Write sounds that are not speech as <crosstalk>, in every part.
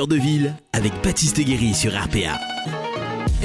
de ville avec Baptiste Guéry sur RPA.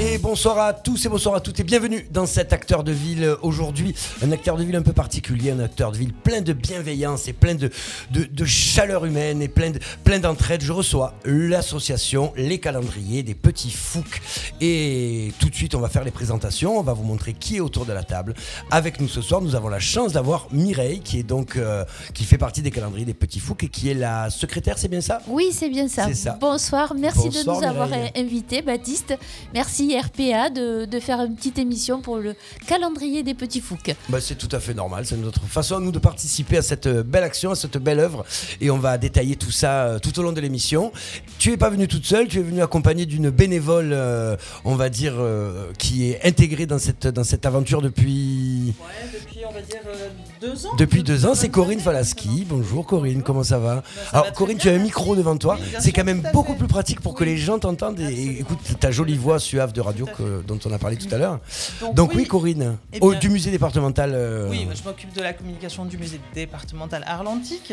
Et bonsoir à tous et bonsoir à toutes et bienvenue dans cet acteur de ville aujourd'hui. Un acteur de ville un peu particulier, un acteur de ville plein de bienveillance et plein de, de, de chaleur humaine et plein de- plein d'entraide. Je reçois l'association Les Calendriers des Petits Fouques. Et tout de suite, on va faire les présentations. On va vous montrer qui est autour de la table. Avec nous ce soir, nous avons la chance d'avoir Mireille qui est donc euh, qui fait partie des Calendriers des Petits Fouques et qui est la secrétaire, c'est bien ça? Oui, c'est bien ça. Bonsoir, merci Bonsoir, de nous avoir invités, Baptiste. Merci RPA de, de faire une petite émission pour le calendrier des petits fouques. Bah, c'est tout à fait normal, c'est notre façon à nous de participer à cette euh, belle action, à cette belle œuvre. Et on va détailler tout ça euh, tout au long de l'émission. Tu es pas venue toute seule, tu es venue accompagnée d'une bénévole, euh, on va dire, euh, qui est intégrée dans cette, dans cette aventure depuis, Ouais, depuis on va dire euh, deux ans. depuis deux ans. C'est Corinne Falaski. Bonjour Corinne, comment ça va ça Alors va Corinne, tu as un micro devant toi. C'est quand même beaucoup fait. plus pratique pour que les gens t'entendent et Absolument. écoute ta jolie voix suave de radio que- dont on a parlé tout à l'heure. Donc, Donc oui, Corinne, Eh au- du musée départemental. euh, Oui, je m'occupe de la communication du musée départemental Arlantique.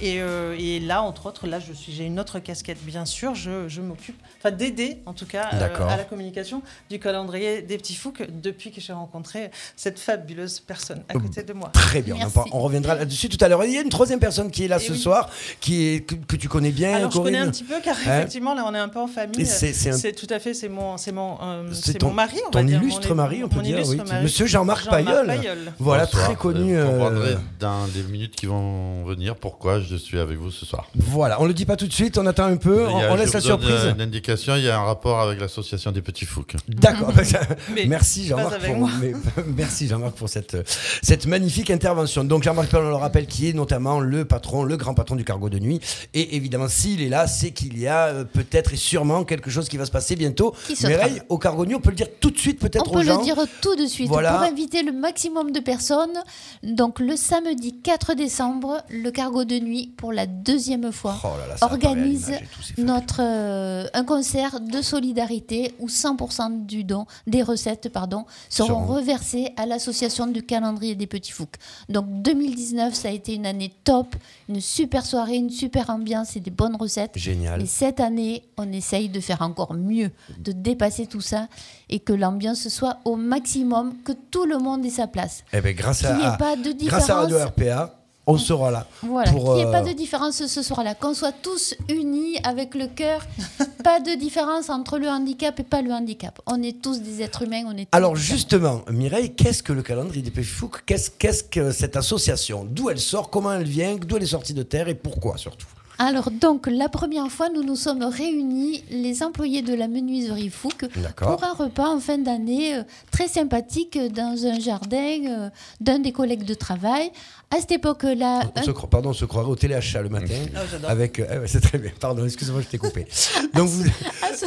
Et, euh, et là, entre autres, là, je suis, j'ai une autre casquette, bien sûr. Je, je m'occupe, enfin, d'aider, en tout cas, euh, à la communication du calendrier des petits fouques depuis que j'ai rencontré cette fabuleuse personne à côté de moi. Très bien, on, reviendra là-dessus tout à l'heure. Il y a une troisième personne qui est là Eh ce oui. soir, qui est, que, que tu connais bien, Alors, je connais un petit peu, car Hein effectivement, là, on est un peu en famille. c'est- un- tout à fait, c'est mon, c'est mon, euh, C'est mon mari, on ton va dire. illustre Mon- mari, on peut dire, oui. Monsieur Jean-Marc Pailleul. Pailleul. Voilà, Bonsoir. très connu. Vous euh, dans les minutes qui vont venir pourquoi je suis avec vous ce soir. voilà, on le dit pas tout de suite, on attend un peu, on, a- laisse la donne, surprise. euh, Une indication, il y a un rapport avec l'association des petits fouques. D'accord. <laughs> Mais merci Jean-Marc <laughs> merci Jean-Marc pour cette, cette magnifique intervention. Donc Jean-Marc Pailleul, on le rappelle, qui est notamment le patron, le grand patron du cargo de nuit. Et évidemment, s'il est là, c'est qu'il y a euh, peut-être et sûrement quelque chose qui va se passer bientôt. Qui se Mireille, au cargo de nuit, on peut le dire tout de suite peut-être On aux peut gens. le dire tout de suite Voilà. pour inviter le maximum de personnes. Donc le samedi 4 décembre, le cargo de nuit pour la deuxième fois Oh là là, organise notre euh, un concert de solidarité où 100% du don des recettes pardon seront Seront- reversées à l'association du calendrier des petits fouques. Donc 2019 ça a été une année top, une super soirée, une super ambiance et des bonnes recettes. Génial. Et cette année, on essaye de faire encore mieux, de dépasser tout ça et que l'ambiance soit au maximum, que tout le monde ait sa place. Eh ben, grâce à, ait pas de grâce à. Radio RPA, on sera là. Voilà, qu'il n'y ait pas euh, de différence ce soir-là, qu'on soit tous unis avec le cœur, <laughs> pas de différence entre le handicap et pas le handicap. On est tous des êtres humains, on est tous Alors justement, Mireille, qu'est-ce que le calendrier des Petits Fouques? Qu'est-ce qu'est-ce que cette association? D'où elle sort? Comment elle vient? D'où elle est sortie de terre? Et pourquoi surtout? Alors donc, la première fois, nous nous sommes réunis, les employés de la menuiserie Fouque, pour un repas en fin d'année euh, très sympathique euh, dans un jardin euh, d'un des collègues de travail. À cette époque-là, on un se, cro- Pardon, on se croirait au téléachat le matin. Ah, j'adore. avec, euh, c'est très bien. Pardon, excusez-moi, je t'ai coupé. <laughs> Donc vous, à ce,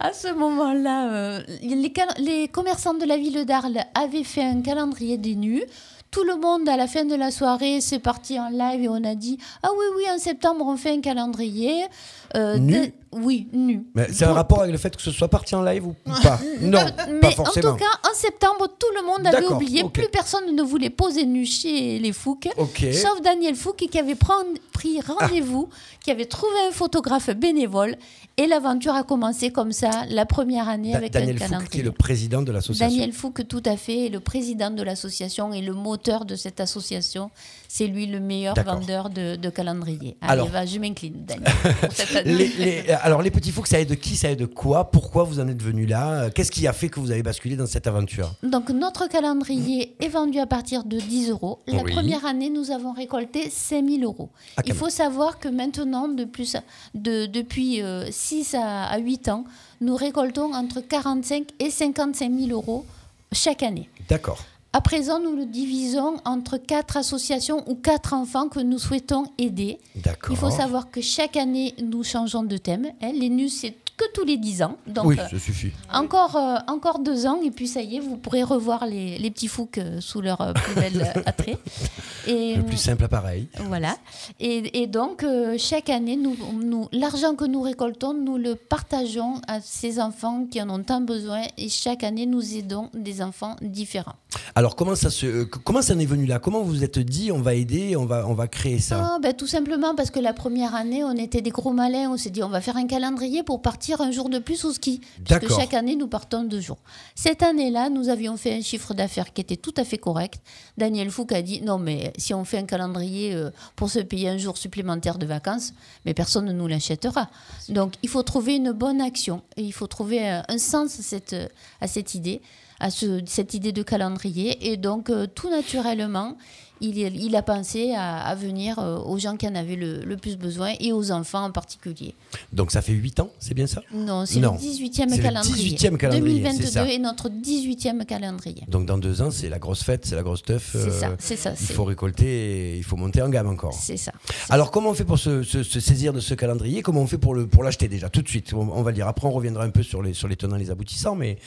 à ce moment-là, euh, les, les commerçants de la ville d'Arles avaient fait un calendrier des nus. Tout le monde, à la fin de la soirée, c'est parti en live et on a dit Ah oui, oui, en septembre, on fait un calendrier. Euh, Nu de- Oui, nu. mais c'est un rapport avec le fait que ce soit parti en live ou pas <laughs> Non, mais pas en forcément. tout cas, en septembre, tout le monde avait D'accord, oublié. ok. Plus personne ne voulait poser nu chez les Fouques. Ok. Ah. Sauf Daniel Fouque qui avait pris rendez-vous, qui avait trouvé un photographe bénévole. Et l'aventure a commencé comme ça, la première année Da- avec Daniel un Fouque, qui est le président de l'association. Daniel Fouque, tout à fait, est le président de l'association et le moteur de cette association. C'est lui le meilleur vendeur de, de calendrier. Allez, Alors- va, je m'incline, Daniel. <laughs> Les- les- alors les petits Fouques, ça aide qui Ça aide quoi Pourquoi vous en êtes venu là Qu'est-ce qui a fait que vous avez basculé dans cette aventure? Donc, notre calendrier est vendu à partir de 10 euros. La Oui. première année, nous avons récolté 5000 euros. Ah, Il faut savoir que maintenant, depuis, de, depuis euh, 6 à, à 8 ans, nous récoltons entre 45 et 55 000 euros chaque année. D'accord. À présent, nous le divisons entre quatre associations ou quatre enfants que nous souhaitons aider. Il faut savoir que chaque année, nous changeons de thème. hein. Les nus, c'est que tous les 10 ans. Donc, oui, euh, ça suffit. encore, euh, encore deux ans, et puis ça y est, vous pourrez revoir les, les petits fouques euh, sous leur euh, plus bel <laughs> attrait. Et, Le plus simple appareil. voilà. Et, et donc, chaque année, nous, nous, l'argent que nous récoltons, nous le partageons à ces enfants qui en ont tant besoin. Et chaque année, nous aidons des enfants différents. Alors comment ça se, comment ça en est venu là? Comment vous vous êtes dit on va aider, on va, on va créer ça? Ah, ben, tout simplement parce que la première année, on était des gros malins. On s'est dit, on va faire un calendrier pour partir un jour de plus au ski. Puisque chaque année, nous partons deux jours. Cette année-là, nous avions fait un chiffre d'affaires qui était tout à fait correct. Daniel Fouque a dit, non, mais si on fait un calendrier euh, pour se payer un jour supplémentaire de vacances, mais personne ne nous l'achètera. Donc, il faut trouver une bonne action. Et il faut trouver un sens à cette, à cette idée à ce- cette idée de calendrier. Et donc, euh, tout naturellement, il, il a pensé à, à venir euh, aux gens qui en avaient le, le plus besoin et aux enfants en particulier. Donc ça fait 8 ans, c'est bien ça? Non, c'est le 18e C'est le calendrier. 18e calendrier, c'est 2022 ça. est notre 18e calendrier. Donc dans deux ans, c'est la grosse fête, c'est la grosse teuf. C'est euh, ça, c'est ça. Il faut récolter, et il faut monter en gamme encore. C'est ça. Alors comment on fait pour se, se- se saisir de ce calendrier? Comment on fait pour l'acheter déjà tout de suite? On, on va le dire. Après on reviendra un peu sur les sur les tenants, les aboutissants, mais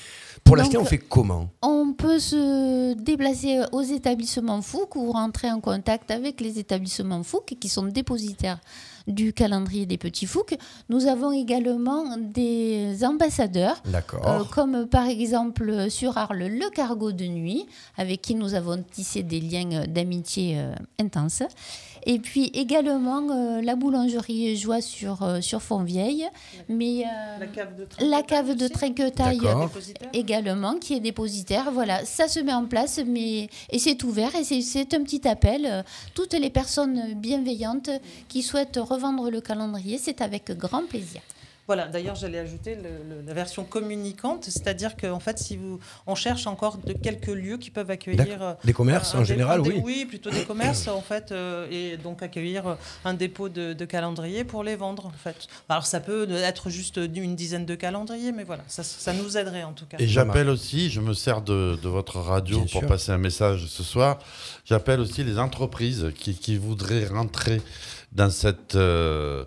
pour l'acheter on fait comment? On peut se déplacer aux établissements ou rentrer en contact avec les établissements Fouque qui sont dépositaires du calendrier des petits Fouques. Nous avons également des ambassadeurs. Euh, comme par exemple sur Arles, le cargo de nuit, avec qui nous avons tissé des liens d'amitié euh, intenses. Et puis également euh, la boulangerie Joie sur, euh, sur Fontvieille, mais euh, La cave de la cave de aussi. Trinquetaille également, qui est dépositaire. Voilà, ça se met en place, mais et c'est ouvert et c'est- un petit appel. Toutes les personnes bienveillantes qui souhaitent revendre le calendrier, c'est avec grand plaisir. Voilà, d'ailleurs, j'allais ajouter le- le- la version communicante, c'est-à-dire qu'en fait, si vous, on cherche encore de quelques lieux qui peuvent accueillir. euh, Des commerces un en général, oui. Oui, plutôt des <coughs> commerces, en fait, euh, et donc accueillir euh, un dépôt de, de calendrier pour les vendre, en fait. Alors, ça peut être juste une dizaine de calendriers, mais voilà, ça, ça nous aiderait en tout cas. Et j'appelle aussi, je me sers de, de votre radio Bien pour sûr. passer un message ce soir. J'appelle aussi les entreprises qui, qui voudraient rentrer dans cette, euh,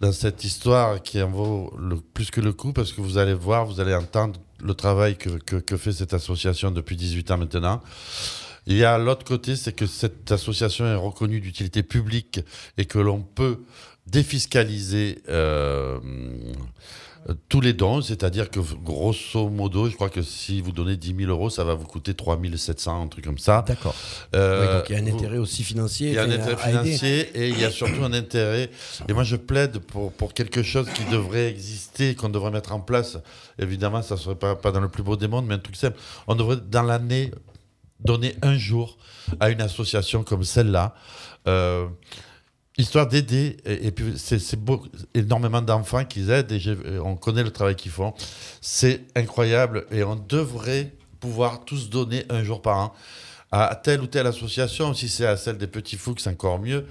dans cette histoire qui en vaut le, plus que le coup parce que vous allez voir, vous allez entendre le travail que, que, fait cette association depuis 18 ans maintenant. Il y a l'autre côté, c'est que cette association est reconnue d'utilité publique et que l'on peut défiscaliser euh, tous les dons, c'est-à-dire que grosso modo, je crois que si vous donnez 10 000 euros, ça va vous coûter 3 700, un truc comme ça. D'accord. Euh, Oui, donc il y a un intérêt aussi financier. il y a un intérêt aider. financier et il y a surtout un intérêt. Et moi, je plaide pour, pour quelque chose qui devrait exister, qu'on devrait mettre en place. Évidemment, ça ne serait pas, pas dans le plus beau des mondes, mais un truc simple. On devrait, dans l'année, donner un jour à une association comme celle-là. euh, Histoire d'aider, et, puis c'est énormément d'enfants qu'ils aident, et et on connaît le travail qu'ils font. C'est incroyable, et on devrait pouvoir tous donner un jour par an à telle ou telle association. Si c'est à celle des petits fous, c'est encore mieux.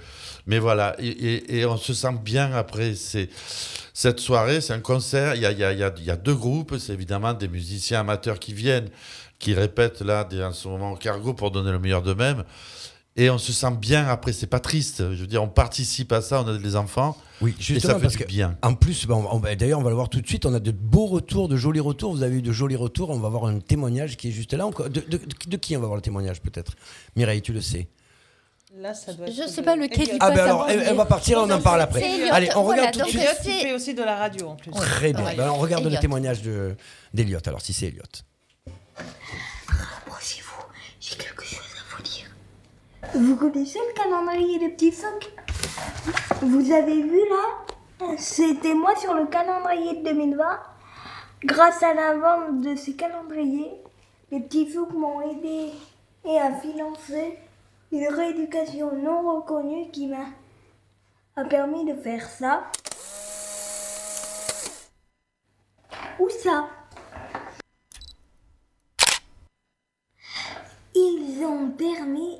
Mais voilà, et, on se sent bien après cette soirée. C'est un concert, il y a, deux groupes, c'est évidemment des musiciens amateurs qui viennent, qui répètent là en ce moment au cargo pour donner le meilleur d'eux-mêmes. Et on se sent bien après, c'est pas triste. Je veux dire, on participe à ça, on a des enfants, Oui, et justement ça fait parce du que bien. En plus, ben, on- on- d'ailleurs, on va le voir tout de suite. On a de beaux retours, de jolis retours. Vous avez eu de jolis retours. On va voir un témoignage qui est juste là. De, de- de- de qui on va voir le témoignage, peut-être? Mireille, tu le sais. Là, ça doit Je être sais pas lequel Elliot. il Ah, ben alors, elle, va partir, on en parle après. C'est Elliot. Allez, on Voilà, regarde tout de suite. Elliot, aussi de la radio en plus. Très bien. Ouais. Ben, on regarde le Elliot. témoignage de- d'Eliott. Alors, si c'est Eliott. Approchez-vous, j'ai quelque chose vous. Vous connaissez le calendrier des petits phoques? Vous avez vu là? C'était moi sur le calendrier de 2020. Grâce à la vente de ces calendriers, les petits phoques m'ont aidé et à financer une rééducation non reconnue qui m'a a permis de faire ça. Ou ça? Ils ont permis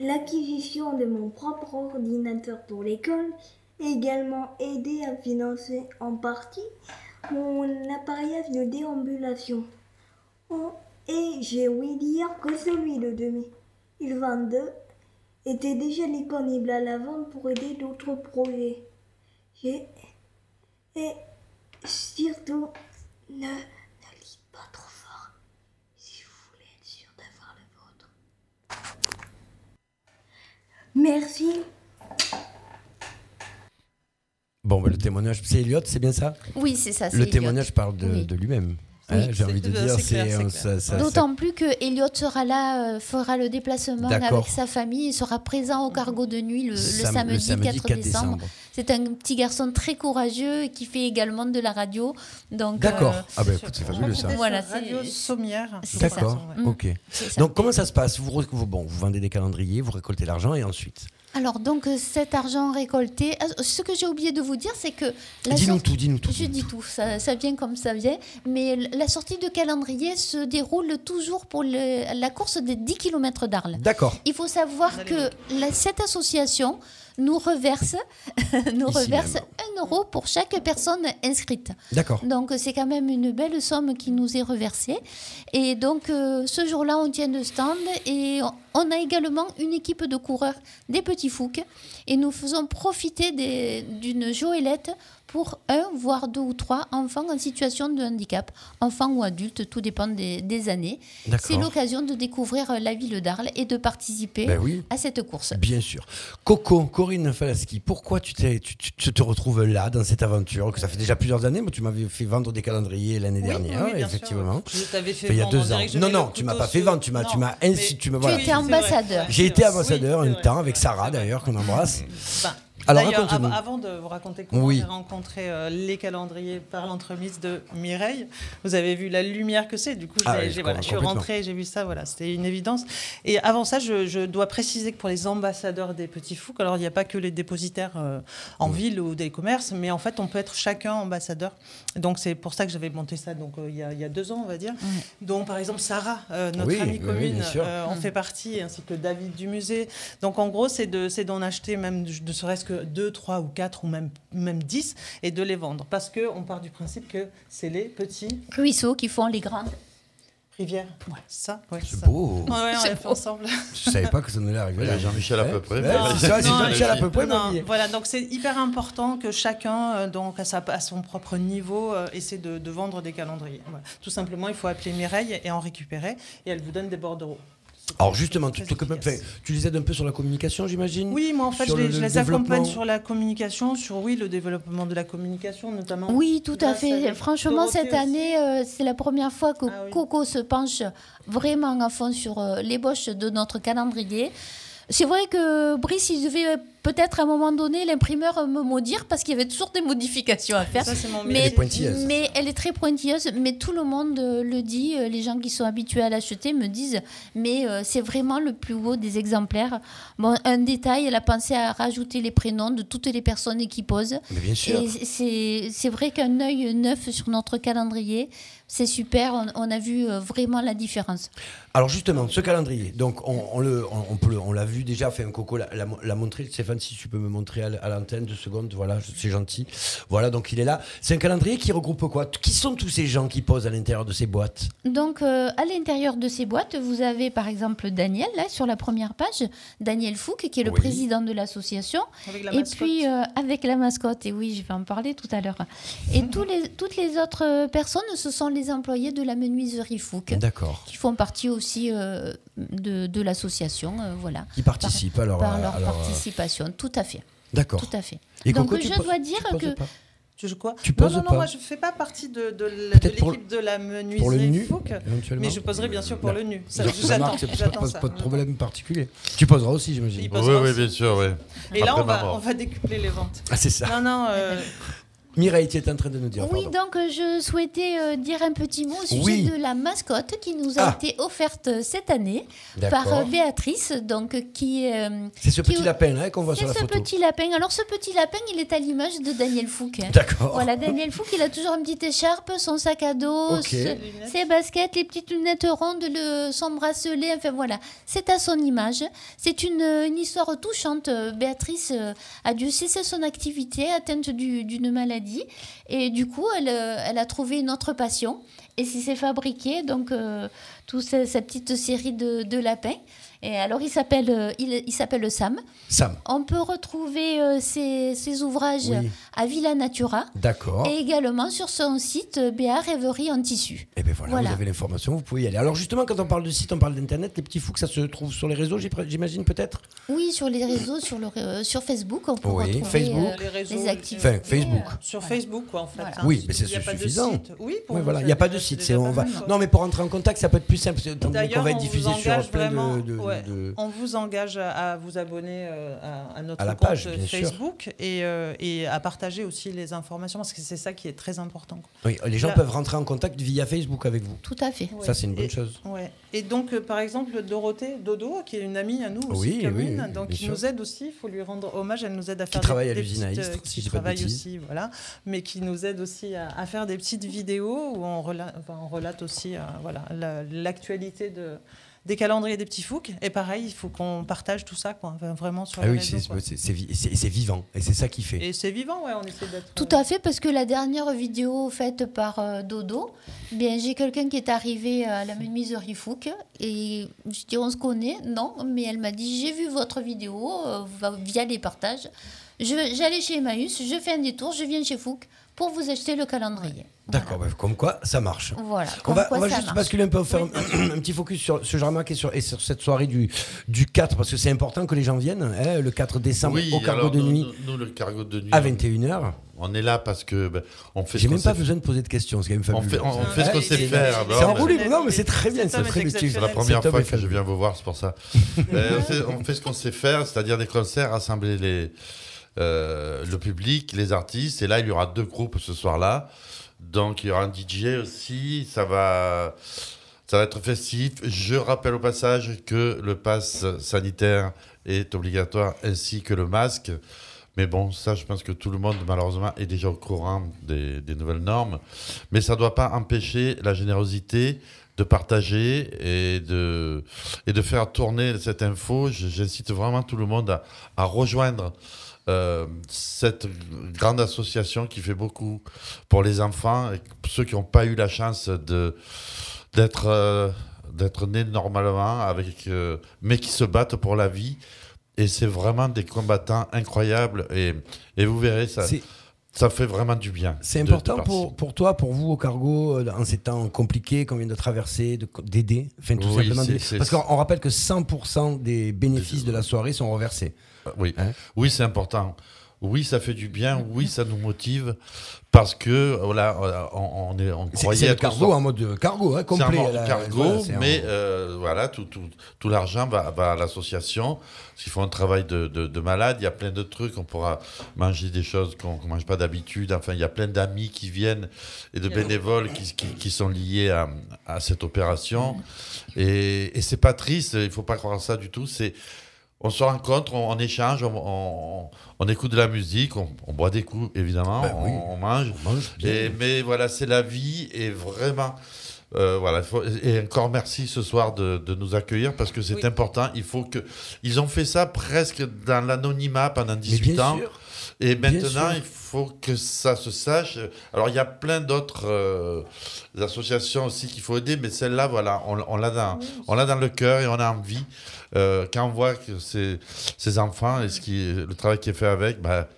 l'acquisition de mon propre ordinateur pour l'école, également aidé à financer en partie mon appareillage de déambulation. Oh, et j'ai ouï dire que celui de 2022 était déjà disponible à la vente pour aider d'autres projets. Et Surtout, ne, ne lis pas trop fort si vous voulez être sûr d'avoir le vôtre. Merci. Bon, bah, le témoignage, c'est Elliot, c'est bien ça? Oui, c'est ça. c'est Le Elliot. témoignage parle de, Oui. de lui-même. Oui, J'ai envie de dire, c'est D'autant plus que Elliot sera là, euh, fera le déplacement avec sa famille, il sera présent au cargo de nuit le, le Sam- samedi, 4, décembre. C'est un petit garçon très courageux qui fait également de la radio. Donc, D'accord. euh, ah bah écoute, c'est fabuleux ça. Voilà, Radio c'est- Sommière. D'accord. ouais. Mm. Ok. Donc comment ça se passe? Vous, re- vous- bon, vous vendez des calendriers, vous récoltez l'argent et ensuite? Alors, donc, euh, cet argent récolté, ah, ce que j'ai oublié de vous dire, c'est que. la Dis-nous tout, dis-nous tout. Je dis tout, ça, ça vient comme ça vient. Mais la sortie de calendrier se déroule toujours pour le- la course des 10 km d'Arles. D'accord. Il faut savoir que la- cette association nous reverse, <laughs> nous Ici reverse même. euro pour chaque personne inscrite. D'accord. Donc c'est quand même une belle somme qui nous est reversée. Et donc euh, ce jour-là, on tient le stand et on- a également une équipe de coureurs des petits fouques et nous faisons profiter d'une joëlette pour un, voire deux ou trois enfants en situation de handicap, enfants ou adultes, tout dépend des, des années. C'est l'occasion de découvrir la ville d'Arles et de participer Ben oui. à cette course. Bien sûr. Coco, Corinne Falaski, pourquoi tu, t'es- tu, tu- tu te retrouves là, dans cette aventure, que ça fait déjà plusieurs années, moi tu m'avais fait vendre des calendriers l'année Oui, dernière, oui, bien sûr. effectivement. Je t'avais fait Enfin, il y a deux ans. Non, non, tu m'as pas fait vendre, tu m'as- tu m'as ainsi- tu voilà. Tu étais ambassadeur. J'ai été ambassadeur Oui, un temps avec Sarah d'ailleurs, qu'on embrasse. Ben, Alors, av- avant de vous raconter comment Oui. j'ai rencontré euh, les calendriers par l'entremise de Mireille, vous avez vu la lumière que c'est. Du coup, Ah oui, voilà, je suis rentrée, j'ai vu ça, voilà, c'était une évidence. Et avant ça, je, je dois préciser que pour les ambassadeurs des petits foucs, alors il n'y a pas que les dépositaires euh, en ville ou des commerces, mais en fait, on peut être chacun ambassadeur. Donc c'est pour ça que j'avais monté ça donc euh, il y, a- il y a deux ans, on va dire. Donc par exemple Sarah, euh, notre Oui, amie commune, euh, on fait partie, ainsi que David du musée. Donc en gros, c'est de- c'est d'en acheter même de serait-ce que 2, 3 ou 4 ou même, même 10 et de les vendre. Parce qu'on part du principe que c'est les petits Ruisseaux qui font les grandes. rivières. Ça, ouais, C'est ça. beau. Ouais, ouais, on C'est l'a fait beau. ensemble. Je savais pas que ça allait arriver. Il y a Jean-Michel à peu près. Ouais, c'est c'est Jean-Michel à peu près. Voilà, donc c'est hyper important que chacun, euh, donc à, sa- à son propre niveau, euh, essaie de, de vendre des calendriers. Voilà. Tout simplement, il faut appeler Mireille et en récupérer, et elle vous donne des bordereaux. Alors justement, tu, enfin, les aides un peu sur la communication, j'imagine Oui, moi en fait, Sur je les, le- je le les accompagne sur la communication, sur oui, le développement de la communication notamment. Oui, tout à fait. Franchement, Dorothée cette aussi. année, euh, c'est la première fois que Ah oui. Coco se penche vraiment à fond sur euh, l'ébauche de notre calendrier. C'est vrai que Brice, il devait peut-être à un moment donné l'imprimeur me maudire parce qu'il y avait toujours des modifications à faire. Ça, c'est mon Elle Mais, est pointilleuse. mais elle est très pointilleuse, mais tout le monde euh, le dit, euh, les gens qui sont habitués à l'acheter me disent, mais euh, c'est vraiment le plus beau des exemplaires. Bon, un détail, elle a pensé à rajouter les prénoms de toutes les personnes qui posent. Mais bien sûr. Et c'est c'est vrai qu'un œil neuf sur notre calendrier, c'est super, on, on a vu vraiment la différence. Alors justement, ce calendrier, donc on, on le, on, on peut le- on l'a vu déjà, fait un coco l'a, l'a- l'a montré. Stéphane, si tu peux me montrer à, l'antenne deux secondes, voilà, c'est gentil. Voilà, donc il est là. C'est un calendrier qui regroupe quoi? Qui sont tous ces gens qui posent à l'intérieur de ces boîtes? Donc, euh, à l'intérieur de ces boîtes, vous avez par exemple Daniel, là, sur la première page, Daniel Fouque, qui est le Oui. président de l'association. Avec la Et puis, euh, avec la mascotte, et oui, je vais en parler tout à l'heure. Et <laughs> tous les, toutes les autres personnes, ce sont les employés de la menuiserie Fouque, D'accord. qui font partie aussi euh, de, de l'association, euh, voilà, Qui participent alors par à- leur alors, euh, participation. Tout à fait, D'accord. tout à fait. Et Donc, Coco, je dois dire que Tu joues quoi Tu Non, poses non, pas non, moi je fais pas partie de, l'équipe de la Pour le menuiserie nu, Fouque, éventuellement. mais je poserai bien sûr pour Non. le nu. Ça, j'attends, pas, ça. pas de problème particulier. Tu poseras aussi, j'imagine. Oui, oui, bien sûr, oui. Et là, on va, on va décupler les ventes. Ah, c'est ça. Non, non, euh, <laughs> Mireille, tu es en train de nous dire. Oui, pardon. donc je souhaitais euh, dire un petit mot au sujet Oui. de la mascotte qui nous a Ah. été offerte cette année par euh, Béatrice, donc qui euh, C'est ce qui- petit lapin hein, qu'on voit sur c'est la ce photo. petit lapin. Alors ce petit lapin, il est à l'image de Daniel Fouque. hein. D'accord. Voilà, Daniel Fouque, il a toujours une petite écharpe, son sac à dos, ce- ses baskets, les petites lunettes rondes, le, son bracelet, enfin voilà, c'est à son image. C'est une, une histoire touchante. Béatrice euh, a dû cesser son activité, atteinte du- d'une et du coup, elle, euh, elle a trouvé une autre passion, et s'est fabriqué donc euh, toute ce- cette petite série de, de lapins. Et alors, il s'appelle euh, il, il s'appelle Sam. Sam. On peut retrouver euh, ses, ses ouvrages Oui. à Villa Natura D'accord. et également sur son site euh, BA Rêverie en tissu. Et bien voilà, Voilà. vous avez l'information, vous pouvez y aller. Alors justement, quand on parle de site, on parle d'internet, les petits fous que ça se trouve sur les réseaux, j'ai- j'imagine peut-être? Oui, sur les réseaux, sur, le, euh, sur Facebook, on peut Oui, retrouver Facebook. euh, Les réseaux, les activités. Enfin, Facebook. Sur Facebook, quoi, en fait. Voilà. hein. Oui, mais c'est Il y a pas de suffisant. site. Oui, pour Oui, nous, voilà, il n'y a pas de c'est site. c'est- on pas va... Non, mais pour rentrer en contact, ça peut être plus simple, étant donné qu'on D'ailleurs, va être vous diffusé sur engage plein vraiment, de, de- ouais, de- on vous engage à, à vous abonner euh, à, à notre À la compte page. Facebook et, euh, et à partager aussi les informations parce que c'est ça qui est très important. Oui, les gens Là- peuvent rentrer en contact via Facebook avec vous. Tout à fait. Ça, c'est une bonne Et- chose. Ouais. Et donc, euh, par exemple, Dorothée Dodo, qui est une amie à nous aussi, Oui, commune, oui, oui, donc qui sûr. nous aide aussi, il faut lui rendre hommage, elle nous aide à faire travaille des, à des l'usine à petites, Istres, si qui pas travaille aussi, voilà, mais qui nous aide aussi à, à faire des petites vidéos où on relate, enfin, on relate aussi euh, voilà, la- l'actualité de, des calendriers des petits foucs. Et pareil, il faut qu'on partage tout ça, quoi, enfin, vraiment sur Ah oui, c'est vivant et c'est ça qui fait. Et c'est vivant, ouais, on essaie d'être. Tout à fait, parce que la dernière vidéo faite par euh, Dodo, bien j'ai quelqu'un qui est arrivé à la menuiserie Fouque et je dis on se connaît, non, mais elle m'a dit j'ai vu votre vidéo euh, via les partages. J'allais chez Emmaüs, je fais un détour, je viens chez Fouque pour vous acheter le calendrier. D'accord, bah, comme quoi ça marche. Voilà. On comme va, quoi on va ça juste marche. basculer un peu, faire un, un petit focus sur ce Jarmac et sur, et sur cette soirée du, du 4, parce que c'est important que les gens viennent, hein, le 4 décembre au cargo alors, de nous, nuit Nous, nous, le cargo de nuit. à 21h. On est là parce que ben, on fait. J'ai ce même pas besoin de poser de questions, c'est quand même On fabuleux. fait, on, on fait ce qu'on sait c'est- faire. C'est alors, en mais- roue libre, non, mais c'est très bien, c'est très métier. C'est la première fois que je viens vous voir, c'est pour ça. <laughs> Euh, on, fait, on fait ce qu'on sait faire, c'est-à-dire des concerts, rassembler les, euh, le public, les artistes. Et là, il y aura deux groupes ce soir-là. Donc, il y aura un DJ aussi. Ça va, ça va être festif. Je rappelle au passage que le pass sanitaire est obligatoire ainsi que le masque. Mais bon, ça, je pense que tout le monde, malheureusement, est déjà au courant des, des nouvelles normes. Mais ça ne doit pas empêcher la générosité de partager et de, et de faire tourner cette info. J'incite vraiment tout le monde à, à rejoindre euh, cette grande association qui fait beaucoup pour les enfants ceux qui n'ont pas eu la chance euh, d'être nés normalement avec euh, mais qui se battent pour la vie. Et c'est vraiment des combattants incroyables. Et, et vous verrez ça ça fait vraiment du bien C'est de- de important pour, pour toi, pour vous au cargo, euh, en ces temps compliqués qu'on vient de traverser, de- d'aider, enfin tout Oui, simplement. Parce qu'on on rappelle que 100% des bénéfices de la soirée sont reversés. Oui, Hein oui c'est important. Oui, ça fait du bien. Oui, ça nous motive parce que voilà, on, on est, on C'est croyait c'est le être cargo en mode euh, cargo, hein, C'est complet. un cargo, voilà, c'est un- mais euh, voilà, tout, tout, tout l'argent va, va à l'association. Parce qu'ils font un travail de, de, de malade. Il y a plein de trucs. On pourra manger des choses qu'on ne mange pas d'habitude. Enfin, il y a plein d'amis qui viennent et de bénévoles qui, qui, qui sont liés à, à cette opération. Et, et c'est pas triste. Il ne faut pas croire ça du tout. C'est on se rencontre, on, on échange, on, on- on écoute de la musique, on, on boit des coups évidemment, Ben oui. on, mange. On mange bien. Et- mais voilà, c'est la vie et vraiment. euh, voilà, faut- et encore merci ce soir de, de nous accueillir parce que c'est Oui. important. Il faut que ils ont fait ça presque dans l'anonymat pendant Mais 18 bien ans. sûr. Et maintenant, il faut que ça se sache. Alors, il y a plein d'autres euh, associations aussi qu'il faut aider, mais celle-là, voilà, on, on l'a dans, on l'a dans le cœur et on a envie. Euh, quand on voit que ces, ces enfants et ce qui, le travail qui est fait avec, bah,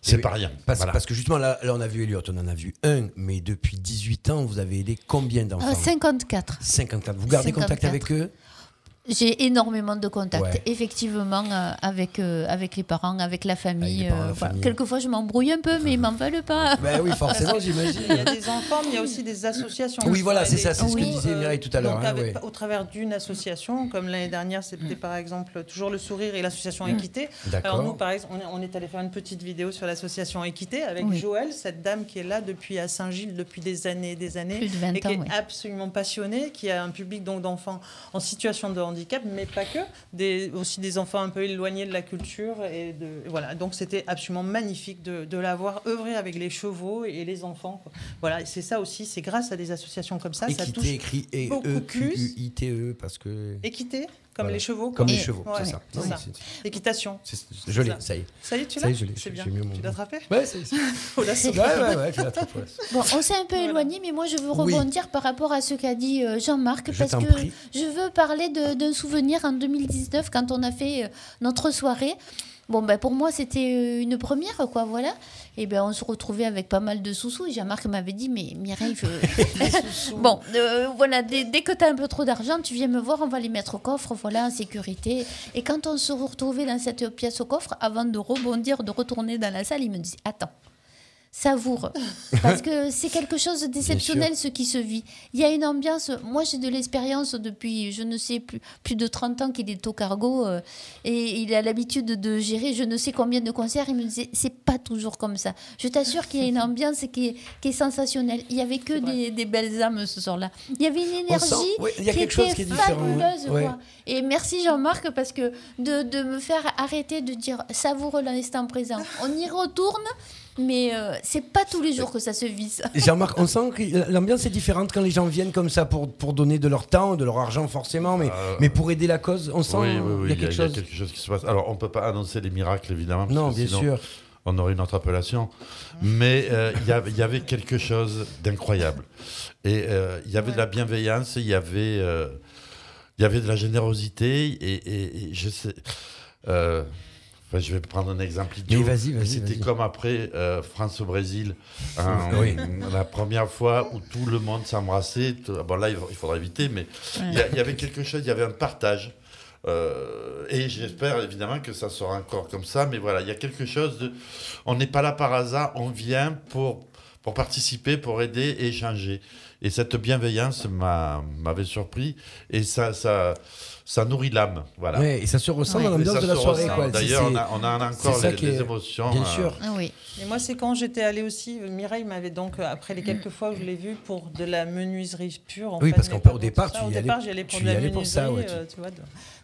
c'est oui, pas rien. Parce, Voilà. parce que justement, là, là, on a vu Elliot, on en a vu un, mais depuis 18 ans, vous avez aidé combien d'enfants? Euh, 54. 54. Vous gardez contact 54. avec eux? J'ai énormément de contacts, Ouais. effectivement, euh, avec, euh, avec les parents, avec la famille. Avec les parents, euh, la voilà. famille. Quelquefois, je m'embrouille un peu, mais ils m'en veulent pas. <laughs> Ben oui, forcément, Il y j'imagine. a des enfants, mais il y a aussi des associations. Oui, voilà, c'est ça, c'est ce que Oui, disait Mireille tout à l'heure, hein, ouais. Au travers d'une association, comme l'année dernière, c'était par exemple toujours le sourire et l'association Équité. D'accord. Alors nous, par exemple, on est, allé faire une petite vidéo sur l'association Équité avec Oui. Joël, cette dame qui est là depuis à Saint-Gilles depuis des années et des années. Plus de 20 et qui ans, est absolument passionnée, qui a un public donc d'enfants en situation de handicap, mais pas que, des, aussi des enfants un peu éloignés de la culture et de et voilà. Donc c'était absolument magnifique de, de la voir œuvrer avec les chevaux et les enfants. quoi. Voilà, et c'est ça aussi, c'est grâce à des associations comme ça, ça touche Équité écrit et beaucoup E plus. U I T E parce que Équité comme Voilà. les chevaux. Comme les chevaux, Ouais, c'est ça. Non, ça. c'est- Équitation. Je l'ai, ça. ça y est. Ça y est, tu Ça l'as y est, je l'ai, C'est bien. j'ai mis mon- Tu l'as attrapé Ouais, c'est. <laughs> Ouais, ouais, ouais, je l'attrape. Bon, on s'est un peu Voilà. éloigné, mais moi je veux Oui. rebondir par rapport à ce qu'a dit euh, Jean-Marc, Je parce que prie. je veux parler d'un souvenir en 2019 quand on a fait euh, notre soirée. Bon, ben pour moi c'était euh, une première, quoi, voilà. Et ben on se retrouvait avec pas mal de sous-sous. Et Jean-Marc m'avait dit, mais Mireille, je... <laughs> bon, euh, voilà, dès, dès que tu as un peu trop d'argent, tu viens me voir, on va les mettre au coffre, voilà, en sécurité. Et quand on se retrouvait dans cette pièce au coffre, avant de rebondir, de retourner dans la salle, il me disait, attends savoure. <laughs> Parce que c'est quelque chose d'exceptionnel ce qui se vit. Il y a une ambiance. Moi, j'ai de l'expérience depuis, je ne sais plus, plus de 30 ans qu'il est au cargo euh, et il a l'habitude de gérer je ne sais combien de concerts. Il me disait, c'est pas toujours comme ça. Je t'assure qu'il y a une <laughs> ambiance qui est, qui est sensationnelle. Il y avait que des, des belles âmes ce soir-là. Il y avait une sent- énergie ouais, il y a qui quelque chose était qui est différent, fabuleuse. ouais. quoi. Et merci Jean-Marc parce que de, de me faire arrêter de dire savoure l'instant présent. On y retourne, mais euh, c'est pas tous les jours que ça se vit. ça. <laughs> Jean-Marc, on sent que l'ambiance est différente quand les gens viennent comme ça pour, pour donner de leur temps, de leur argent forcément, mais, Euh, mais pour aider la cause, on sent oui, oui, oui, il y a quelque chose. quelque chose qui se passe. Alors, on peut pas annoncer les miracles, évidemment. parce Non, que bien sinon, sûr. On aurait une autre appellation. Mais euh, il y avait- il y avait quelque chose d'incroyable. Et euh, il y avait de la bienveillance, il y avait, euh, il y avait de la générosité. Et, et- et je sais. Enfin, je vais prendre un exemple idiot. Mais vas-y, vas-y, C'était vas-y. comme après euh, France-Brésil, hein, <laughs> Oui. la première fois où tout le monde s'embrassait. Tout- Bon, là, il faudra éviter, mais il y, avait quelque chose, il y avait un partage. Euh, et j'espère évidemment que ça sera encore comme ça, mais voilà, il y a quelque chose de. On n'est pas là par hasard, on vient pour, pour participer, pour aider, échanger. Et cette bienveillance m'a- m'avait surpris, et ça, ça, ça nourrit l'âme. Voilà. Ouais, et ça se ressent Ouais. dans l'ambiance de la soirée. D'ailleurs, on a, on a encore les, qui est- les émotions. Bien euh, sûr. Ah oui. Et moi, c'est quand j'étais allée aussi, Mireille m'avait donc, euh, après les quelques fois où je l'ai vue, pour de la menuiserie pure. en Oui, fait, parce qu'au départ, tu y Au allais- allais pour de la allais pour ça, menuiserie, ouais, tu- euh, tu vois, de,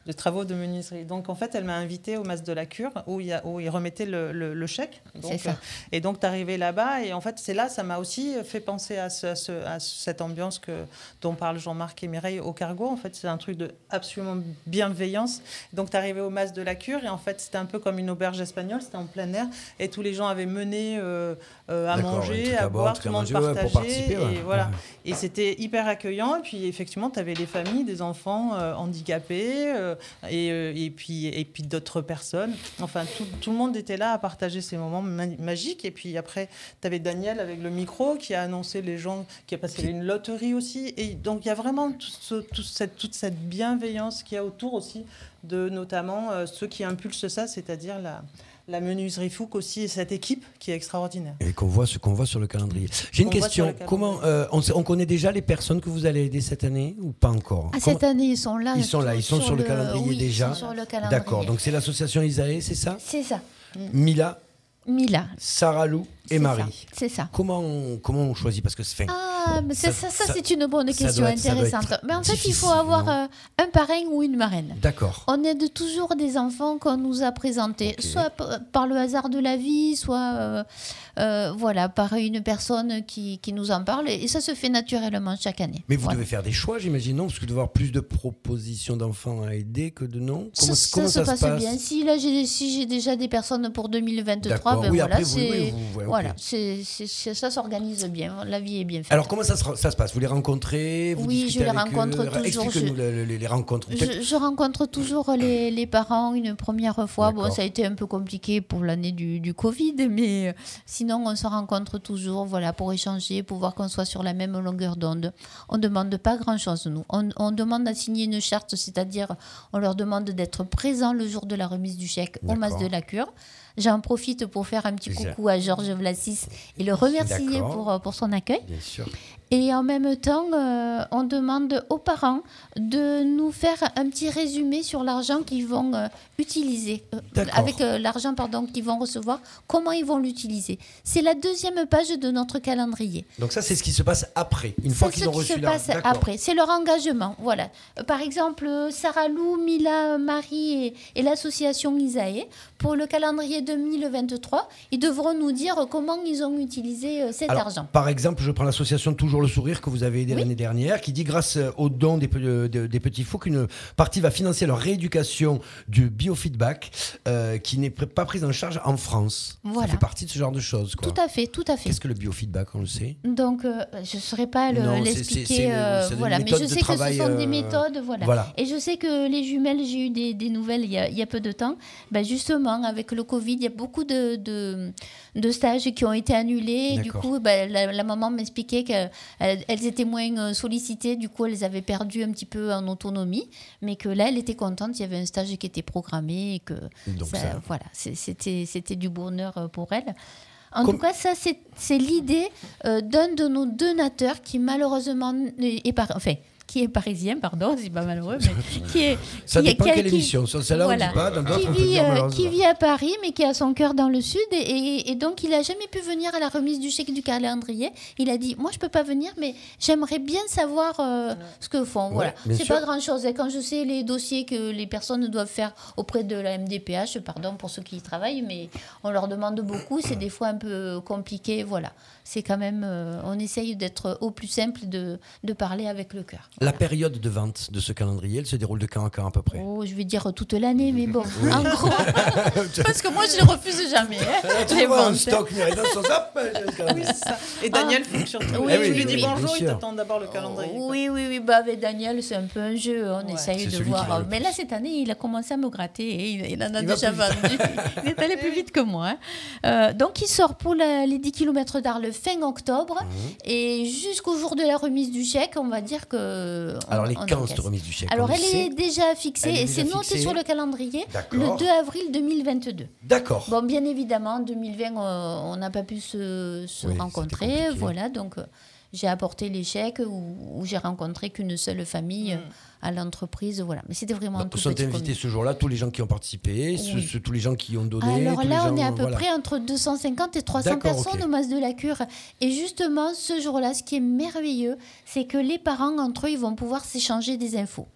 de travaux de menuiserie. Donc, en fait, elle m'a invitée au Mas de la Cure, où il, y a, où il remettait le, le- le chèque. C'est ça. euh, et donc, tu arrivé là-bas, et en fait, c'est là, ça m'a aussi fait penser à, ce- à ce- à cette ambiance que, dont parle Jean-Marc et Mireille au cargo. En fait, c'est un truc de absolument bienveillance. Donc, tu arrivé au Mas de la Cure, et en fait, c'était un peu comme une auberge espagnole, c'était en plein air, et tous les gens avaient mené euh, euh, à manger, à, à boire, tout le monde partageait. ouais. Et voilà. Et c'était hyper accueillant. Et puis, effectivement, tu avais des familles, des enfants euh, handicapés, et, et puis, et puis d'autres personnes. Enfin, tout, tout le monde était là à partager ces moments ma- magiques. Et puis après, tu avais Daniel avec le micro qui a annoncé les gens, qui a passé une loterie aussi. Et donc, il y a vraiment tout ce- tout cette, toute cette bienveillance qu'il y a autour aussi de notamment euh, ceux qui impulsent ça, c'est-à-dire la, la menuiserie Fouque aussi, et cette équipe qui est extraordinaire. Et qu'on voit ce qu'on voit sur le calendrier. J'ai une question. Comment euh, on, sait- on connaît déjà les personnes que vous allez aider cette année ou pas encore Ah, Comment- cette année, ils sont là. Ils sont là, ils sont sur le calendrier oui, ils déjà. sont sur le calendrier. D'accord. Donc c'est l'association Isae, c'est ça C'est ça. Mila, Mila. Sarah Lou et Marie. C'est ça. Comment on, comment on choisit Parce que c'est. Ah, mais ça, Ça- ça, c'est une bonne question être- intéressante. Mais en fait, il faut avoir euh, un parrain ou une marraine. D'accord. On aide toujours des enfants qu'on nous a présentés, soit par le hasard de la vie, soit euh, euh, voilà, par une personne qui, qui nous en parle. Et ça se fait naturellement chaque année. Mais vous Voilà. devez faire des choix, j'imagine, non? Parce que avoir plus de propositions d'enfants à aider que de non? Comment, ça, comment se passe, bien. Si là j'ai si déjà des personnes pour 2023, D'accord. ben Oui, voilà, c'est oui. Voilà, c'est- ça s'organise bien. La vie est bien faite. Alors comment ça se, ça se passe? Vous les rencontrez vous Oui, je les rencontre eux toujours, Explique-nous je- le- le- les rencontres. Je, je rencontre toujours les, les parents une première fois. Bon, ça a été un peu compliqué pour l'année du, du Covid, mais euh, sinon, on se rencontre toujours voilà, pour échanger, pour voir qu'on soit sur la même longueur d'onde. On ne demande pas grand-chose, nous. On, on demande à signer une charte, c'est-à-dire on leur demande d'être présents le jour de la remise du chèque au Mas de la Cure. J'en profite pour faire un petit coucou à Georges Vlassis et le remercier pour, euh, pour son accueil. Bien sûr. Et en même temps, euh, on demande aux parents de nous faire un petit résumé sur l'argent qu'ils vont euh, utiliser, euh, avec l'argent pardon qu'ils vont recevoir, comment ils vont l'utiliser. C'est la deuxième page de notre calendrier. Donc ça, c'est ce qui se passe après, une fois C'est qu'ils ce ont qui reçu se l'argent. passe D'accord. après. C'est leur engagement. Voilà. Par exemple, Sarah Lou, Mila, Marie et, et l'association Isae, pour le calendrier 2023, ils devront nous dire comment ils ont utilisé euh, cet Alors, argent. Par exemple, je prends l'association Toujours le sourire que vous avez aidé l'année dernière, qui dit grâce aux dons des, de- des petits fous qu'une partie va financer leur rééducation du biofeedback euh, qui n'est pas prise en charge en France. Voilà. Ça fait partie de ce genre de choses. quoi. Tout à fait, tout à fait. Qu'est-ce que le biofeedback, on le sait? Donc, euh, je ne saurais pas l'expliquer. euh, voilà, mais je sais que ce sont des euh, méthodes. Voilà. voilà. Et je sais que les jumelles, j'ai eu des, des nouvelles il y, a, il y a peu de temps. Ben justement, avec le Covid, il y a beaucoup de, de, de stages qui ont été annulés. Du coup, ben, la, la maman m'expliquait qu'elles elles étaient moins euh, sollicitées. Du coup, elles avaient perdu un petit peu en autonomie. Mais que là, elle était contente. Il y avait un stage qui était programmé. Et que Donc ça- ça- voilà, c'était du bonheur euh, pour elle. En tout cas, ça, c'est c'est l'idée euh, d'un de nos donateurs qui, malheureusement, est, par- enfin, qui est parisien, pardon, c'est pas malheureux, mais <laughs> qui est. Ça qui, dépend qui quelle qui- émission. Celle-là, voilà. on dit pas. Dans qui vit, euh, qui vit à Paris, mais qui a son cœur dans le sud. Et, et- et donc, il n'a jamais pu venir à la remise du chèque du calendrier. Il a dit Moi, je peux pas venir, mais j'aimerais bien savoir euh, ce que font. voilà. bien C'est pas grand-chose. Et quand je sais les dossiers que les personnes doivent faire auprès de la MDPH, pardon pour ceux qui y travaillent, mais on leur demande beaucoup. C'est des fois un peu compliqué. Voilà. C'est quand même. euh, on essaye d'être au plus simple, de, de parler avec le cœur. La période de vente de ce calendrier, elle se déroule de quand à quand à peu près Oh, je vais dire toute l'année, mais bon, en gros. <laughs> Parce que moi, je les refuse jamais. hein, Tu les vois, un ventes. stock, <laughs> Oui, ça. Et Daniel fonctionne. oui, Oui, tu lui oui, dis oui, bonjour, il t'attend d'abord le calendrier. quoi. Oui, oui, oui. Bah, avec Daniel, c'est un peu un jeu. On Ouais. essaye de voir. Mais là, cette année, il a commencé à me gratter et il, il en a Il déjà vendu. il est allé plus <laughs> vite que moi. hein. Euh, donc, il sort pour la- les 10 km d'Arles fin octobre. Mhm. Et jusqu'au jour de la remise du chèque, on va dire que. On- Alors, les on 15 encaisse. de remise du chèque. Alors, elle sait. est déjà fixée Elle est et c'est noté sur le calendrier le D'accord. 2 avril 2022. D'accord. Bon, bien évidemment, en 2020, euh, on n'a pas pu se, se Oui, c'était rencontrer. Voilà, donc euh, j'ai apporté les chèques où, où j'ai rencontré qu'une seule famille euh, à l'entreprise. Voilà, mais c'était vraiment tout sont invités ce jour-là tous les gens qui ont participé, ceux- tous les gens qui ont donné. Alors là, on gens- est à peu voilà. près entre 250 et 300 D'accord, personnes ok. au Mas de la Cure. Et justement, ce jour-là, ce qui est merveilleux, c'est que les parents, entre eux, ils vont pouvoir s'échanger des infos.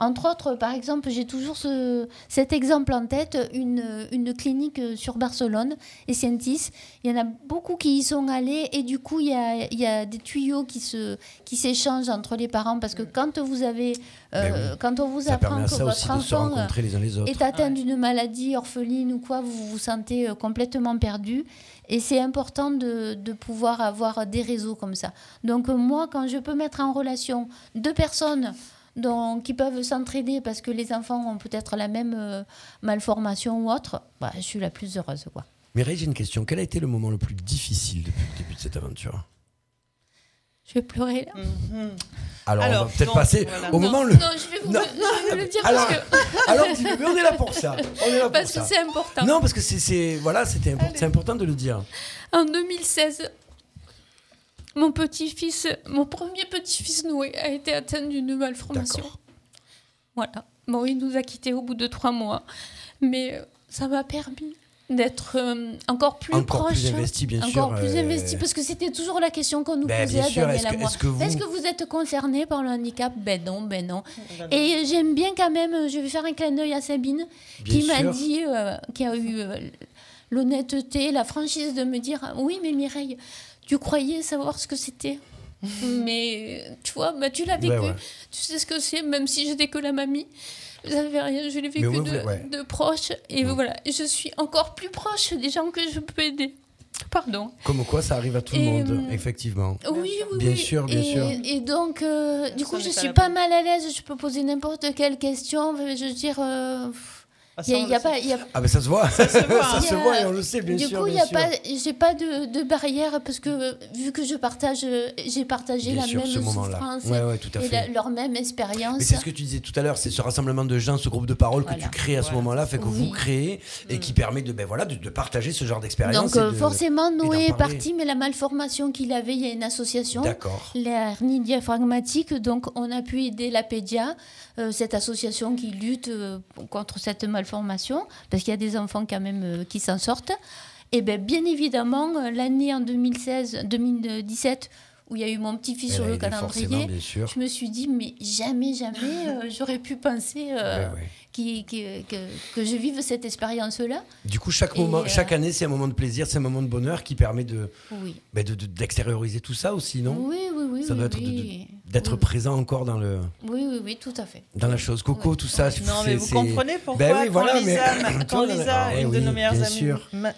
Entre autres, par exemple, j'ai toujours ce- cet exemple en tête, une, une clinique euh, sur Barcelone, Escientis. Il y en a beaucoup qui y sont allés et du coup, il y a, il y a des tuyaux qui se qui s'échangent entre les parents parce que quand vous avez, euh, Ben oui. quand on vous Ça apprend que votre enfant euh, les les est atteint d'une maladie orpheline ou quoi, vous vous sentez euh, complètement perdu. Et c'est important de, de pouvoir avoir des réseaux comme ça. Donc euh, moi, quand je peux mettre en relation deux personnes dont, qui peuvent s'entraider parce que les enfants ont peut-être la même euh, malformation ou autre, bah, je suis la plus heureuse. Quoi. Mireille, j'ai une question. Quel a été le moment le plus difficile depuis le début de cette aventure? Je vais pleurer là. Mhm. Alors, on va peut-être donc, passer voilà. au non, moment le. non, je vais vous Non. je vais le dire Alors, parce que, <laughs> alors dis-le, mais on est là pour ça. On est là pour parce que ça. c'est important. Non, parce que c'est- voilà, c'était import- important de le dire. En 2016, mon petit-fils, mon premier petit-fils Noé a été atteint d'une malformation. D'accord. Voilà. Bon, il nous a quittés au bout de trois mois, mais euh, ça m'a permis d'être euh, encore plus Encore proche. plus investi, bien sûr. encore plus euh, investi, parce que c'était toujours la question qu'on nous Ben, posait à sûr, Daniel est-ce à que- moi. est-ce que vous- que vous êtes concerné par le handicap? Ben non, ben non. Ben Et j'aime bien quand même, je vais faire un clin d'œil à Sabine, Bien qui m'a sûr. dit, euh, qui a eu euh, l'honnêteté, la franchise de me dire Oui, mais Mireille, tu croyais savoir ce que c'était. <laughs> mais tu vois, bah, tu l'as vécu. Ouais, ouais. Tu sais ce que c'est, même si j'étais que la mamie. Rien, je l'ai vécu ouais, de, ouais, de proche. Et Mm. voilà, je suis encore plus proche des gens que je peux aider. Pardon. Comme quoi, ça arrive à tout le monde, hum, effectivement. Oui, oui, Bien oui. sûr, bien et, sûr. Et donc, euh, du coup, je suis pas mal à l'aise. Je peux poser n'importe quelle question. Je veux dire, euh, il ça, y a, y pas, sait. y a- Ah ben ça se voit, ça se voit, hein. se Il voit et on le sait bien du sûr. coup, il y bien a sûr. pas, j'ai pas de, de barrière parce que vu que je partage, j'ai partagé Bien la sûr, même souffrance Ouais, ouais, tout à et fait. la- leur même expérience. Mais c'est ce que tu disais tout à l'heure, c'est ce rassemblement de gens, ce groupe de parole que tu crées à ce moment-là, fait que Oui. vous créez et qui permet de, ben voilà, de, de partager ce genre d'expérience. Donc et euh, de- forcément, Noé est parti, mais la malformation qu'il avait, il y a une association. D'accord. La hernie diaphragmatique, donc on a pu aider la Pédia, euh, cette association qui lutte euh, contre cette malformation, parce qu'il y a des enfants quand même euh, qui s'en sortent. Et bien, bien évidemment, euh, l'année en 2016, 2017, où il y a eu mon petit-fils Elle sur a le calendrier, je me suis dit, mais jamais, jamais euh, <laughs> j'aurais pu penser euh, qui- qui- que, que je vive cette expérience-là. Du coup, chaque, Et, moment, euh, chaque année, c'est un moment de plaisir, c'est un moment de bonheur qui permet de, Oui. bah, de- de- d'extérioriser tout ça aussi, non? Oui, oui, oui. Ça oui, doit être de-. D'être Oui, présent encore dans, le, Oui, oui, oui, tout à fait. dans la chose. Coco, Oui. tout ça. Non, mais c'est- vous comprenez pourquoi Ben oui, quand voilà, Lisa, mais- m'a- <laughs> quand Toi, Lisa, eh une de nos meilleures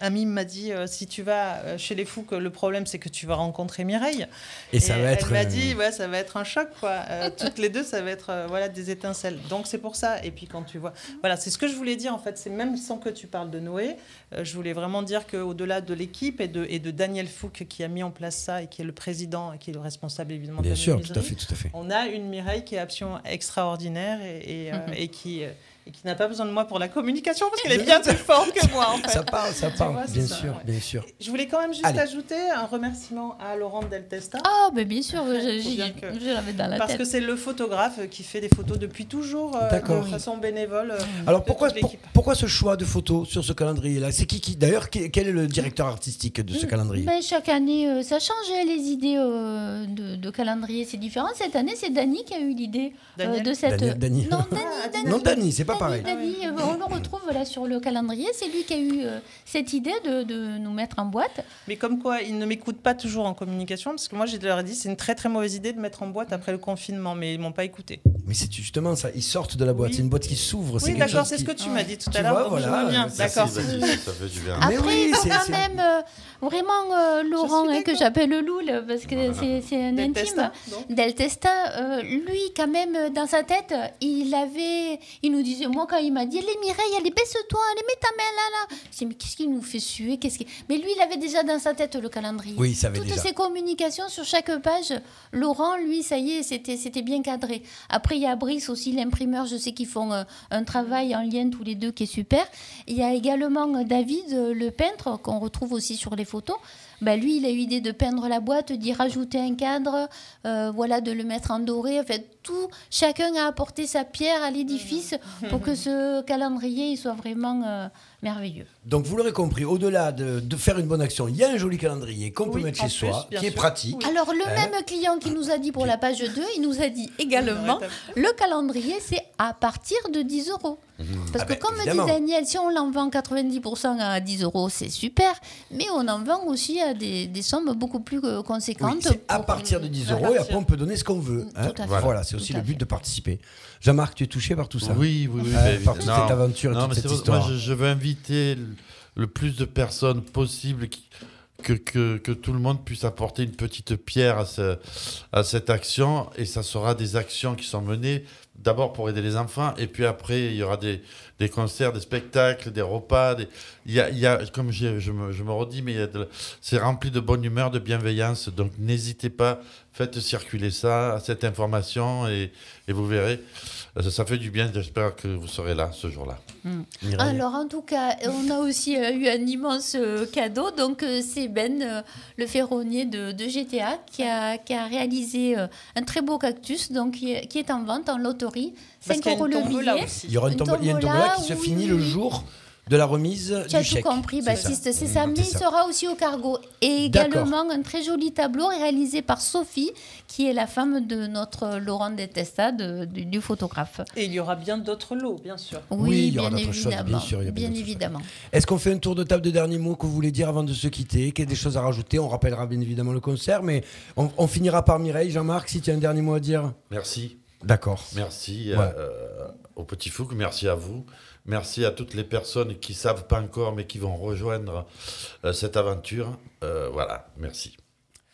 amies, ma- dit euh, si tu vas euh, chez les fous, que le problème c'est que tu vas rencontrer Mireille. Et ça va être. Elle m'a euh, dit ouais, ça va être un choc quoi. Euh, <laughs> toutes les deux, ça va être euh, voilà des étincelles. Donc c'est pour ça. Et puis quand tu vois, voilà, c'est ce que je voulais dire en fait. C'est même sans que tu parles de Noé, je voulais vraiment dire qu'au-delà de l'équipe et de, et de Daniel Fouque qui a mis en place ça et qui est le président et qui est le responsable évidemment de Bien la sûr, tout à fait, tout à fait. on a une Mireille qui est absolument extraordinaire et, et, euh, et qui, euh, et qui n'a pas besoin de moi pour la communication parce qu'elle est <laughs> bien plus forte que moi. En fait. Ça parle, ça parle, vois, bien ça, sûr, ouais. bien sûr. Je voulais quand même juste Allez. ajouter un remerciement à Laurent Del Testa. Ah, ben bien sûr, je, l'avais dans la Parce tête. que c'est le photographe qui fait des photos depuis toujours euh, D'accord. de façon bénévole. euh, Alors de pourquoi, toute pour- l'équipe. pourquoi ce choix de photos sur ce calendrier-là? C'est qui, qui D'ailleurs, quel est le directeur artistique de ce calendrier? Ben, chaque année, euh, ça change hein, les idées euh, de, de calendrier, c'est différent. Cette année, c'est Dany qui a eu l'idée euh, de cette. Dany. Non, <laughs> Dany, Ah, Dany. Non, Dany, c'est pas pareil. Euh, on le retrouve là sur le calendrier. C'est lui qui a eu euh, cette idée de, de nous mettre en boîte. Mais comme quoi, ils ne m'écoutent pas toujours en communication, parce que moi, je leur ai dit, c'est une très très mauvaise idée de mettre en boîte après le confinement, mais ils m'ont pas écouté. Mais c'est justement ça, ils sortent de la boîte. Oui. C'est une boîte qui s'ouvre. Oui, d'accord, c'est ce que tu m'as dit tout à l'heure. voilà, vois bien, d'accord. Baptiste, ça fait du bien. <laughs> Mais Après, oui, il quand même euh, vraiment euh, Laurent, hein, que j'appelle Loul, parce que c'est c'est un Del intime. Testa, donc. Del Testa, euh, lui, quand même, dans sa tête, il avait. Il nous disait, moi, quand il m'a dit, les Mireille, allez, baisse-toi, allez, mets ta main là, là. Je dis, mais qu'est-ce qu'il nous fait suer qu'est-ce qu'il- Mais lui, il avait déjà dans sa tête le calendrier. Oui, il savait Toutes déjà. ses communications sur chaque page, Laurent, lui, ça y est, c'était c'était bien cadré. Après, il y a Brice aussi, l'imprimeur, je sais qu'ils font euh, un travail en lien tous les deux qui est super. Il y a également euh, David, euh, le peintre, qu'on retrouve aussi sur les photos. Bah, lui, il a eu l'idée de peindre la boîte, d'y rajouter un cadre, euh, voilà, de le mettre en doré. En fait, tout, chacun a apporté sa pierre à l'édifice pour que ce calendrier il soit vraiment euh, merveilleux. Donc vous l'aurez compris, au-delà de, de faire une bonne action, il y a un joli calendrier qu'on peut Oui, mettre chez plus, soi, qui est pratique. Oui. Alors, le Hein même client qui nous a dit pour la page 2, il nous a dit également le calendrier, c'est à partir de 10 euros. Parce Ah que, ben, comme évidemment. dit Daniel, si on l'en vend 90% à 10 euros, c'est super. Mais on en vend aussi à des, des sommes beaucoup plus euh, Oui, conséquentes. c'est à partir de 10 à euros et après on peut donner ce qu'on veut. hein. Tout à fait. Voilà, Voilà. c'est aussi le but fait. de participer. Jean-Marc, tu es touché par tout ça Oui, oui, oui. Ben, par toute cette aventure et Non, toute mais cette histoire. Moi, je, je veux inviter le, le plus de personnes possible que, que, tout le monde puisse apporter une petite pierre à, ce- à cette action. Et ça sera des actions qui sont menées d'abord pour aider les enfants. Et puis après, il y aura des, des concerts, des spectacles, des repas. des- Il, y a, il y a, comme je me, je me redis, mais c'est rempli de bonne humeur, de bienveillance. Donc n'hésitez pas, faites circuler ça, cette information, et, et vous verrez. Ça, ça fait du bien. J'espère que vous serez là ce jour-là. Mireille Alors, en tout cas, on a aussi euh, eu un immense euh, cadeau. Donc, euh, c'est Ben, le ferronnier de, de GTA, qui a, qui a réalisé un très beau cactus donc, qui, est, qui est en vente en loterie. Parce 5 qu'il y a euros le billet. Il y aura une tombola, il y a une tombola, qui se oui, finit oui, le jour de la remise Tu as du tout chèque. compris. Baptiste, c'est ça. Mais il sera aussi au cargo. Et également un très joli tableau réalisé par Sophie, qui est la femme de notre Laurent Detesta, de- du, du photographe. Et il y aura bien d'autres lots, bien sûr. Oui, il y aura bien d'autres choses, bien évidemment. sûr, il y a bien évidemment. Est-ce qu'on fait un tour de table de derniers mots que vous voulez dire avant de se quitter Qu'il y a des choses à rajouter? On rappellera bien évidemment le concert, mais on, on finira par Mireille. Jean-Marc, si tu as un dernier mot à dire? Merci. D'accord. Merci Ouais. euh, au Petit Fouque, merci à vous. Merci à toutes les personnes qui savent pas encore mais qui vont rejoindre euh, cette aventure. Euh, voilà, merci.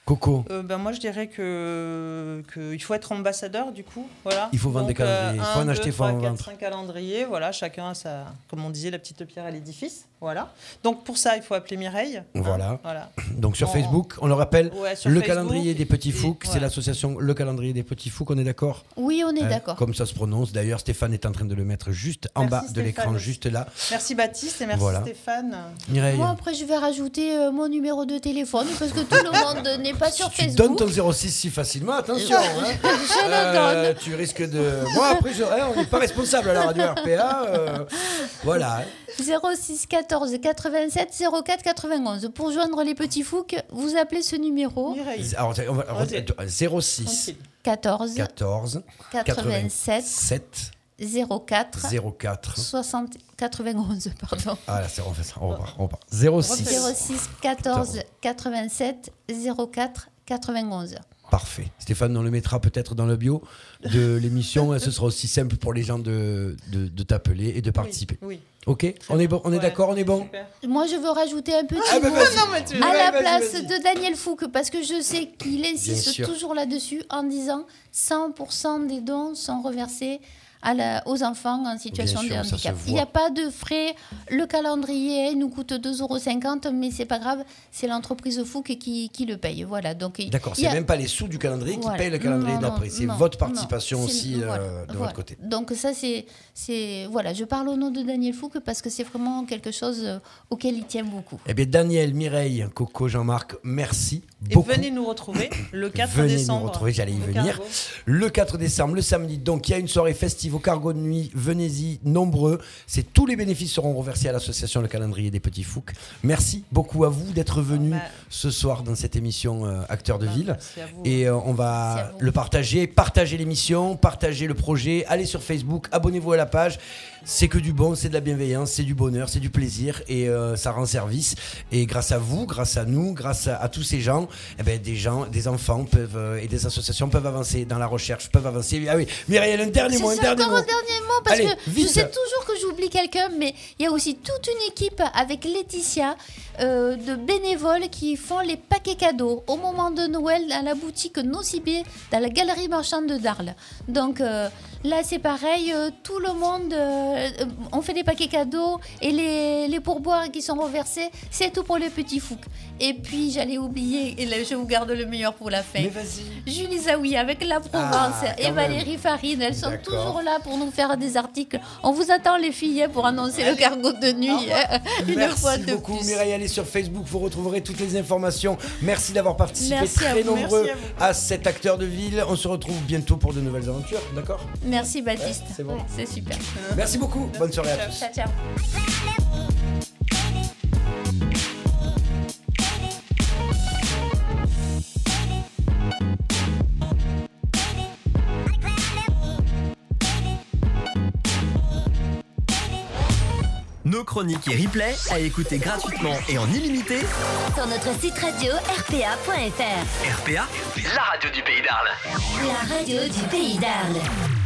Coco, Euh, ben moi, je dirais que, que il faut être ambassadeur, du coup. Voilà. Il faut vendre des calendriers. Il faut en un, acheter, deux, il faut trois, en quatre, vendre. cinq calendriers. Voilà, chacun a sa, comme on disait, la petite pierre à l'édifice. Voilà. Donc, pour ça, il faut appeler Mireille. hein. Voilà. Voilà. <clears throat> donc sur Facebook, on le rappelle, Ouais, le Facebook. calendrier des petits Et- foucs, c'est voilà. l'association Le calendrier des petits foucs, on est d'accord? Oui, on est Hein, d'accord. Comme ça se prononce. D'ailleurs, Stéphane est en train de le mettre juste en Merci, bas de l'écran, juste là. Merci Baptiste et merci Voilà. Stéphane. Mireille, Moi, après, je vais rajouter euh, mon numéro de téléphone parce que tout le <laughs> monde n'est pas sur tu Facebook. donnes ton 06 si facilement, attention. <laughs> hein. Je le Euh, donne. tu risques de. Bon, après, je- hein, on n'est pas responsable à la radio RPA. euh, voilà. hein. 06 14 87 04 91. Pour joindre les petits fouques, vous appelez ce numéro. Alors, on va, on va- Vas-y. 06 Tranquille. 14 14 87 7 04 04. 60 91 pardon. Ah là, c'est on. On repart. On repart. 06. 06 14 87 04 91. Parfait. Stéphane, on le mettra peut-être dans le bio de <laughs> l'émission. Ce sera aussi simple pour les gens de, de, de t'appeler et de participer. Oui. Ok On est bon On est Ouais, d'accord On est bon super. Moi, je veux rajouter un petit Ah, bah, mot vas-y. Non, mais tu- à la place de Daniel Fouque parce que je sais qu'il insiste toujours là-dessus en disant 100% des dons sont reversés à la- aux enfants en situation sûr, de handicap. Il n'y a pas de frais. Le calendrier nous coûte 2,50 euros, mais c'est pas grave, c'est l'entreprise Fouque qui, qui le paye. Voilà. Donc, il- D'accord, c'est y a- même pas les sous du calendrier qui payent le calendrier d'après. C'est votre participation aussi euh, de voilà. votre côté. Donc ça c'est c'est voilà, je parle au nom de Daniel Fouque parce que c'est vraiment quelque chose euh, auquel il tient beaucoup. Eh bien, Daniel, Mireille, Coco, Jean-Marc, merci Et beaucoup. venez nous retrouver le <coughs> 4 Venez décembre. nous retrouver, j'allais y venir. Cargo. Le 4 décembre, le samedi, donc il y a une soirée festive au Cargo de Nuit. Venez-y, nombreux. C'est tous les bénéfices seront reversés à l'association Le Calendrier des Petits Fouques. Merci beaucoup à vous d'être venus Bah. ce soir dans cette émission euh, Acteurs de Bah, Ville. merci à vous. Et euh, on va le partager, partager l'émission, partager le projet, allez sur Facebook, abonnez-vous à la page. C'est que du bon, c'est de la bienveillance, c'est du bonheur, c'est du plaisir et euh, ça rend service. Et grâce à vous, grâce à nous, grâce à, à tous ces gens, eh ben, des gens, des enfants peuvent euh, et des associations peuvent avancer dans la recherche, peuvent avancer. Ah oui, Mireille, un dernier mot, un dernier encore mot. un dernier mot parce Allez, que je vite. sais toujours que j'oublie quelqu'un, mais il y a aussi toute une équipe avec Laetitia euh, de bénévoles qui font les paquets cadeaux au moment de Noël à la boutique Nocibé dans la galerie marchande d'Arles. Donc là c'est pareil, euh, tout le monde, euh, euh, on fait des paquets cadeaux et les, les pourboires qui sont reversés, c'est tout pour les petits foucs. Et puis j'allais oublier, et là je vous garde le meilleur pour la fin. Mais vas-y. Julie Zawi avec la Provence Ah, quand et Valérie Farine, elles sont toujours là pour nous faire des articles. On vous attend les filles hein, pour annoncer le cargo de nuit hein, <laughs> une Merci fois de beaucoup plus. Mireille, allez sur Facebook, vous retrouverez toutes les informations. Merci d'avoir participé Merci à très vous. nombreux Merci à à, cet acteur de ville. On se retrouve bientôt pour de nouvelles aventures, d'accord? Merci Baptiste. Ouais, c'est bon. C'est super. Merci beaucoup, bonne soirée à tous. Ciao, ciao. Nos chroniques et replays à écouter gratuitement et en illimité. Sur notre site radio rpa.fr. RPA, la radio du pays d'Arles. La radio du pays d'Arles.